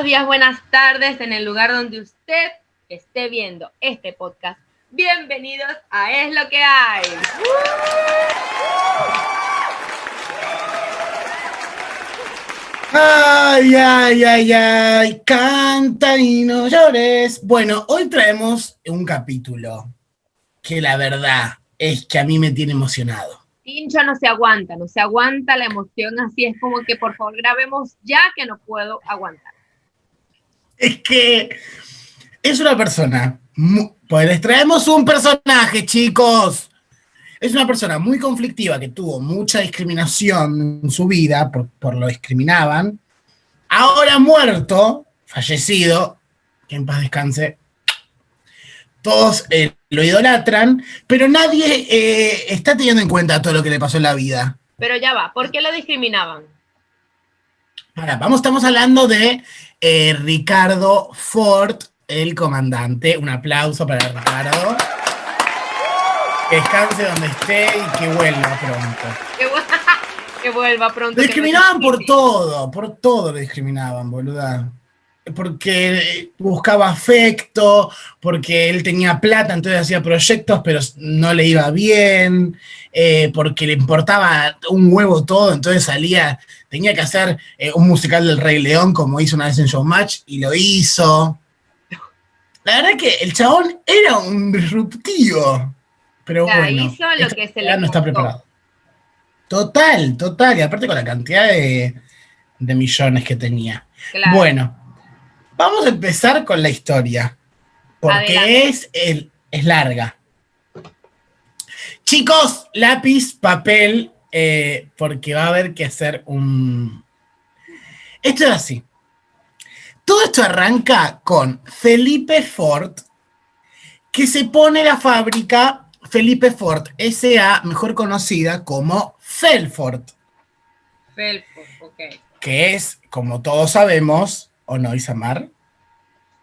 buenos días, buenas tardes en el lugar donde usted esté viendo este podcast. Bienvenidos a Es lo que hay. Ay, ay, ay, ay, canta y no llores. Bueno, hoy traemos un capítulo que la verdad es que a mí me tiene emocionado. Tincho no se aguanta, no se aguanta la emoción, así es como que por favor grabemos ya que no puedo aguantar. Es que es una persona, pues les traemos un personaje, chicos. Es una persona muy conflictiva que tuvo mucha discriminación en su vida, por, lo discriminaban. Ahora muerto, fallecido, que en paz descanse. Todos eh, lo idolatran, pero nadie eh, está teniendo en cuenta todo lo que le pasó en la vida. Pero ya va, ¿por qué lo discriminaban? Ahora, vamos, estamos hablando de eh, Ricardo Ford, el comandante. Un aplauso para Ricardo. Que descanse donde esté y que vuelva pronto. Que, vuelva pronto. Lo discriminaban por todo, por todo lo discriminaban, boluda. Porque buscaba afecto, porque él tenía plata, entonces hacía proyectos, pero no le iba bien, eh, porque le importaba un huevo todo, entonces salía, tenía que hacer eh, un musical del Rey León, como hizo una vez en Showmatch, y lo hizo. La verdad que el chabón era un disruptivo. Pero bueno, hizo lo que se le no está preparado. Total, total. Y aparte con la cantidad de, millones que tenía. Bueno, vamos a empezar con la historia. Porque es, es larga. Chicos, lápiz, papel, eh, porque va a haber que hacer un... Esto es así. Todo esto arranca con Felipe Ford, que se pone la fábrica Felipe Ford S.A., mejor conocida como Felford. Felford, ok. Que es, como todos sabemos, ¿o no, Isamar?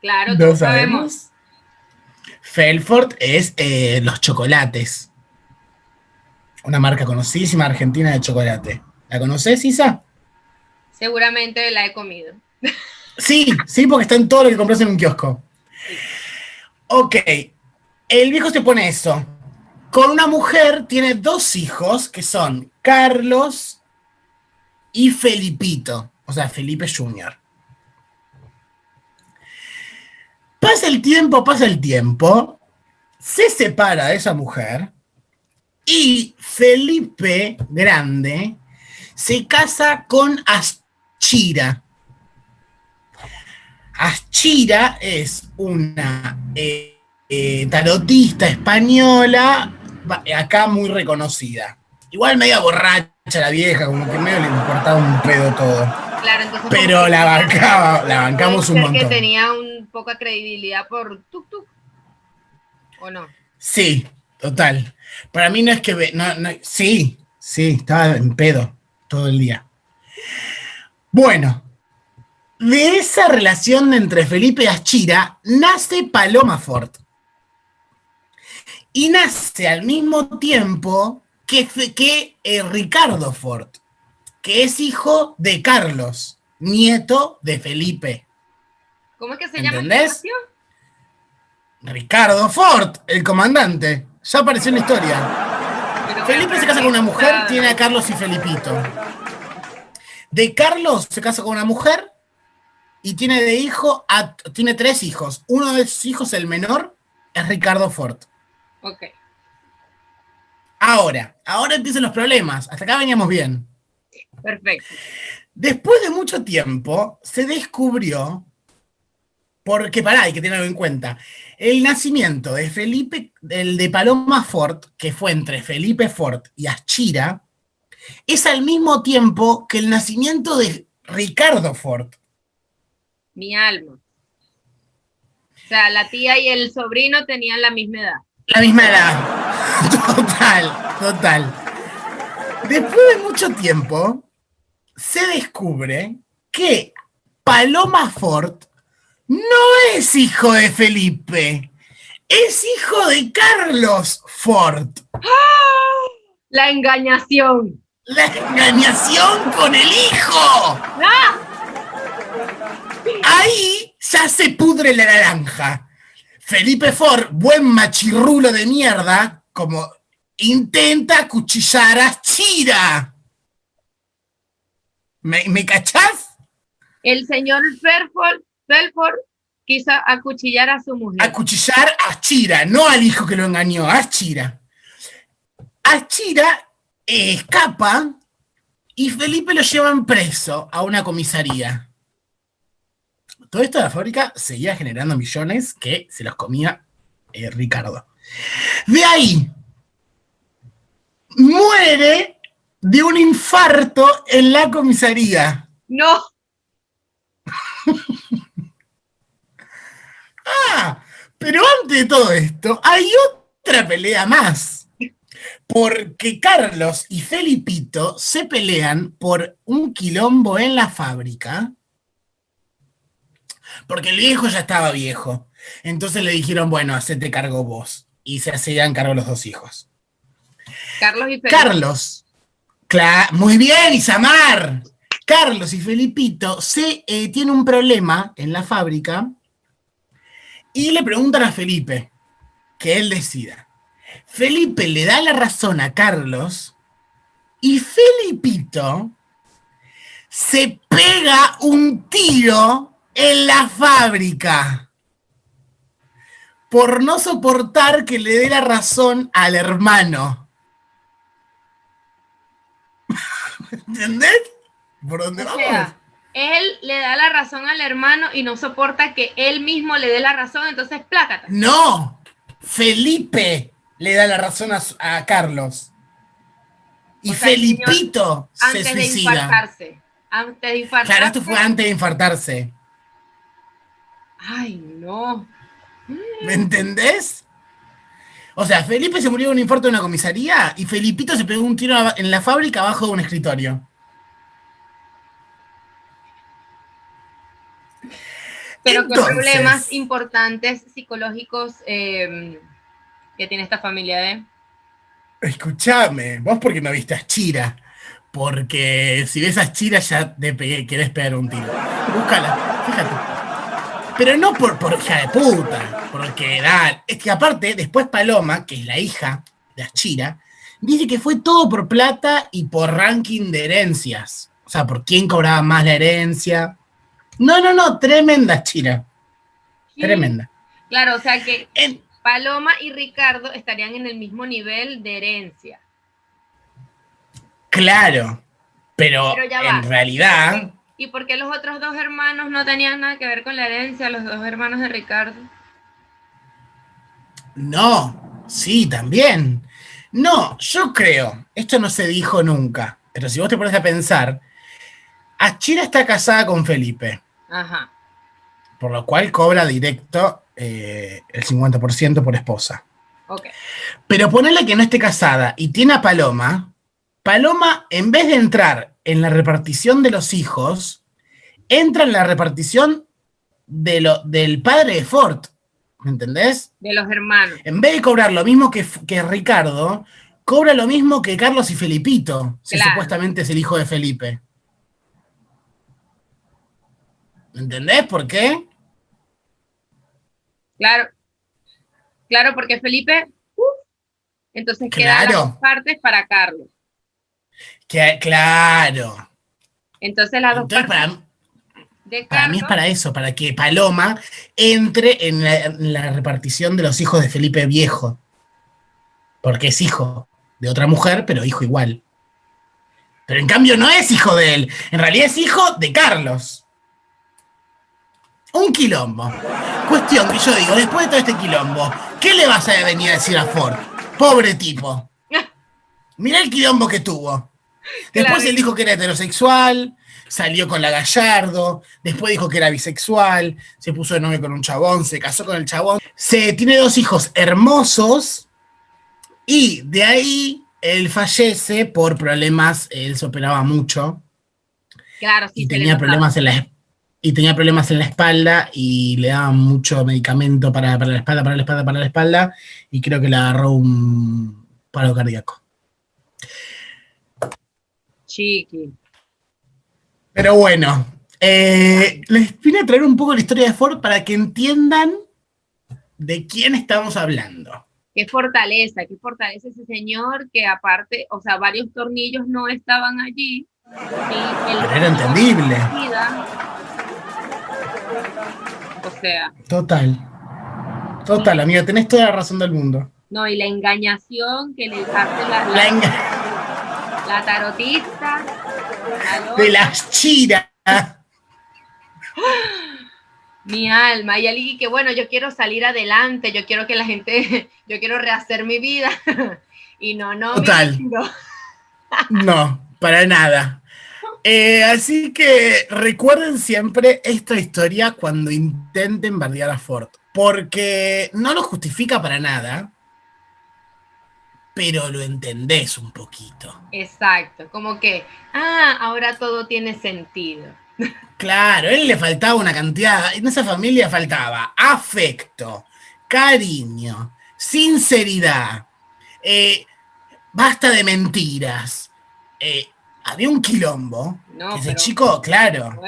Claro, todos sabemos. Felford es eh, los chocolates. Una marca conocidísima argentina de chocolate. ¿La conoces, Isa? Seguramente la he comido. Sí, sí, porque está en todo lo que compras en un kiosco. Ok, el viejo se pone eso. Con una mujer tiene dos hijos que son Carlos y Felipito, o sea, Felipe Jr. Pasa el tiempo, pasa el tiempo, se separa de esa mujer y Felipe Grande se casa con Aschira. Aschira es una eh, eh, tarotista española acá muy reconocida. Igual media borracha la vieja, como que medio le importaba un pedo todo. Pero la bancaba, la bancamos un montón. que tenía un poca credibilidad por tuk tuk. ¿O no? Sí, total. Para mí no es que no, sí, sí, estaba en pedo todo el día. Bueno, de esa relación entre Felipe y Aschira nace Paloma Ford y nace al mismo tiempo que, que eh, Ricardo Ford, que es hijo de Carlos, nieto de Felipe. ¿Cómo es que se llama? ¿Entendés? Ricardo Ford, el comandante. Ya apareció en la historia. Felipe se casa con una mujer, tiene a Carlos y Felipito. De Carlos se casa con una mujer y tiene de hijo, tiene tres hijos. Uno de sus hijos, el menor, es Ricardo Ford. Ok. Ahora, ahora empiezan los problemas. Hasta acá veníamos bien. Perfecto. Después de mucho tiempo, se descubrió, porque pará, hay que tenerlo en cuenta, el nacimiento de Felipe, el de Paloma Ford, que fue entre Felipe Ford y Aschira, es al mismo tiempo que el nacimiento de Ricardo Ford. Mi alma. O sea, la tía y el sobrino tenían la misma edad. La misma edad. Total, total. Después de mucho tiempo, se descubre que Paloma Ford no es hijo de Felipe, es hijo de Carlos Ford. La engañación. La engañación con el hijo. ¡Ah! Ahí ya se pudre la naranja. Felipe Ford, buen machirrulo de mierda, como intenta acuchillar a Chira. ¿Me, me cachás? El señor Belfort, Belfort quiso acuchillar a su mujer. Acuchillar a Chira, no al hijo que lo engañó, a Chira. A Chira eh, escapa y Felipe lo llevan preso a una comisaría. Todo esto de la fábrica seguía generando millones que se los comía eh, Ricardo. De ahí, muere de un infarto en la comisaría. No, Ah, pero antes de todo esto, hay otra pelea más. Porque Carlos y Felipito se pelean por un quilombo en la fábrica. Porque el viejo ya estaba viejo. Entonces le dijeron, bueno, hacete cargo vos. Y se hacían cargo los dos hijos. Carlos y Felipe. Carlos. Muy bien, Isamar. Carlos y Felipito se eh, tiene un problema en la fábrica y le preguntan a Felipe que él decida. Felipe le da la razón a Carlos y Felipito se pega un tiro en la fábrica por no soportar que le dé la razón al hermano. ¿Entendés? ¿Por dónde O vamos? sea, él le da la razón al hermano y no soporta que él mismo le dé la razón, entonces plácata. No, Felipe le da la razón a, Carlos. Y O sea, el señor Felipito se Antes de suicida. infartarse. Antes de infartarse. Claro, esto fue antes de infartarse. Ay, no. ¿Me entendés? O sea, Felipe se murió de un infarto en una comisaría y Felipito se pegó un tiro en la fábrica abajo de un escritorio. Pero qué Entonces- problemas importantes psicológicos eh, que tiene esta familia, ¿eh? Escuchame, vos porque no viste a Chira. Porque si ves a Chira ya te pegué, querés pegar un tiro. Búscala, fíjate. Pero no por, por hija de puta, porque da. Es que aparte, después Paloma, que es la hija de Achira, dice que fue todo por plata y por ranking de herencias. O sea, por quién cobraba más la herencia. No, no, no, tremenda Chira. Tremenda. Claro, o sea que En- Paloma y Ricardo estarían en el mismo nivel de herencia. claro. Pero, Pero ya va. en realidad. ¿Y por qué los otros dos hermanos no tenían nada que ver con la herencia, los dos hermanos de Ricardo? No, sí, también. No, yo creo, esto no se dijo nunca, pero si vos te pones a pensar, Achira está casada con Felipe, Ajá. por lo cual cobra directo eh, el 50% por esposa. Ok. Pero ponerle que no esté casada y tiene a Paloma, Paloma, en vez de entrar en la repartición de los hijos, entra en la repartición de lo, del padre de Ford. ¿Me entendés? De los hermanos. En vez de cobrar lo mismo que, que Ricardo, cobra lo mismo que Carlos y Felipito, si Claro. supuestamente es el hijo de Felipe. ¿Entendés por qué? Claro. Claro, porque Felipe. entonces quedan Claro. las dos partes para Carlos. Que, claro. Entonces las dos Entonces, partes para, de para mí es para eso, para que Paloma entre en la, en la repartición de los hijos de Felipe Viejo. Porque es hijo de otra mujer, pero hijo igual. Pero en cambio no es hijo de él. En realidad es hijo de Carlos. Un quilombo. Cuestión que yo digo, después de todo este quilombo, ¿qué le vas a venir a decir a Ford? Pobre tipo. Mirá el quilombo que tuvo. Después Claro. él dijo que era heterosexual, salió con la Gallardo, después dijo que era bisexual, se puso de novio con un chabón, se casó con el chabón. Se tiene dos hijos hermosos y de ahí él fallece por problemas, él se operaba mucho Claro, sí, y tenía problemas en la y tenía problemas en la espalda y le daban mucho medicamento para, para la espalda, para la espalda, para la espalda y creo que le agarró un paro cardíaco. Chiqui. Pero bueno, Eh, les vine a traer un poco la historia de Ford para que entiendan de quién estamos hablando. Qué fortaleza, qué fortaleza ese señor que aparte, o sea, varios tornillos no estaban allí. Pero era entendible. Sea. Total. Total, amiga, tenés toda la razón del mundo. No, y la engañación que le hace la, la, la tarotista. de las chiras. Mi alma, y alguien que bueno, yo quiero salir adelante, yo quiero que la gente, yo quiero rehacer mi vida. y no, no. Total. no, para nada. Eh, así que recuerden siempre esta historia cuando intenten bardear a Ford porque no lo justifica para nada, pero lo entendés un poquito. Exacto, como que, ah, ahora todo tiene sentido. Claro, a él le faltaba una cantidad, en esa familia faltaba afecto, cariño, sinceridad, eh, basta de mentiras. Eh, había un quilombo. ese chico, claro.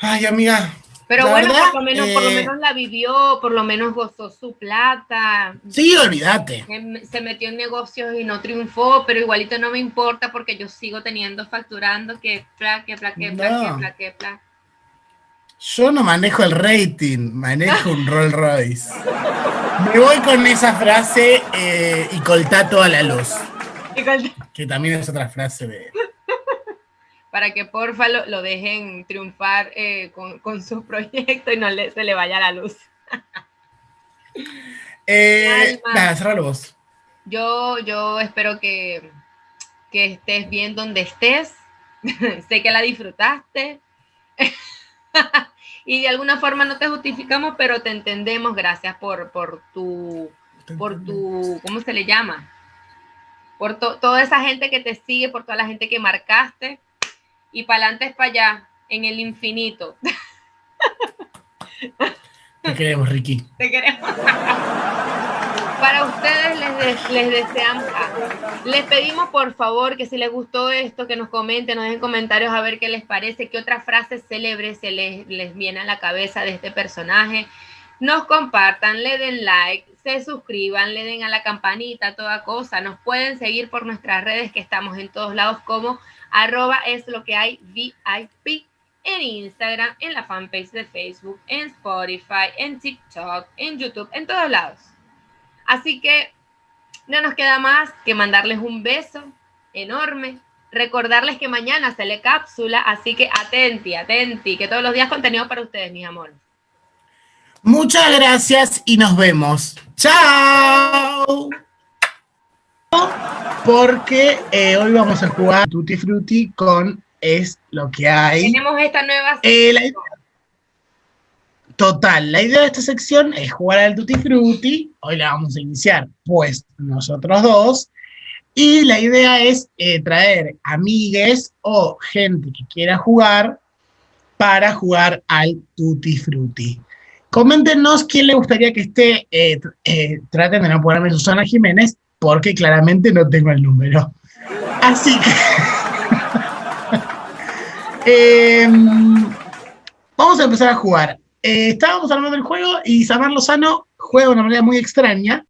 Ay, amiga, pero bueno, por, lo menos, por lo eh, menos la vivió, por lo menos gozó su plata. Sí, olvídate. Se metió en negocios y no triunfó, pero igualito no me importa porque yo sigo teniendo facturando que pla, que pla, que pla, que pla, Yo no manejo el rating, manejo un Rolls Royce. Me voy con esa frase eh, y colta toda la luz. Que también es otra frase de para que porfa lo, dejen triunfar eh, con, su proyecto y no se le vaya la luz. eh, nada, vos. Yo, yo espero que, que estés bien donde estés. sé que la disfrutaste. y de alguna forma no te justificamos, pero te entendemos. Gracias por, por tu, por tu, ¿cómo se le llama? Por toda esa gente que te sigue, por toda la gente que marcaste y para adelante es para allá, en el infinito. Te queremos, Ricky. Te queremos. Para ustedes les, les deseamos, les pedimos por favor que si les gustó esto, que nos comenten, nos dejen comentarios a ver qué les parece, qué otra frase célebre se les, les viene a la cabeza de este personaje. Nos compartan, le den like, se suscriban, le den a la campanita, toda cosa. Nos pueden seguir por nuestras redes que estamos en todos lados como arroba es lo que hay VIP en Instagram, en la fanpage de Facebook, en Spotify, en TikTok, en YouTube, en todos lados. Así que no nos queda más que mandarles un beso enorme, recordarles que mañana se le cápsula, así que atenti, atenti, que todos los días contenido para ustedes, mis amores. Muchas gracias y nos vemos. Chao porque eh, hoy vamos a jugar Tutti Frutti con Es lo que hay. Tenemos esta nueva eh, Total, la idea de esta sección es jugar al Tutti Frutti. Hoy la vamos a iniciar, pues, nosotros dos. Y la idea es eh, traer amigues o gente que quiera jugar para jugar al Tutti Frutti. Coméntenos quién le gustaría que esté. traten de no ponerme Susana Jiménez, porque claramente no tengo el número. Así que... Em, vamos a empezar a jugar. Eh, estábamos hablando del juego y Samar Lozano juega de una manera muy extraña.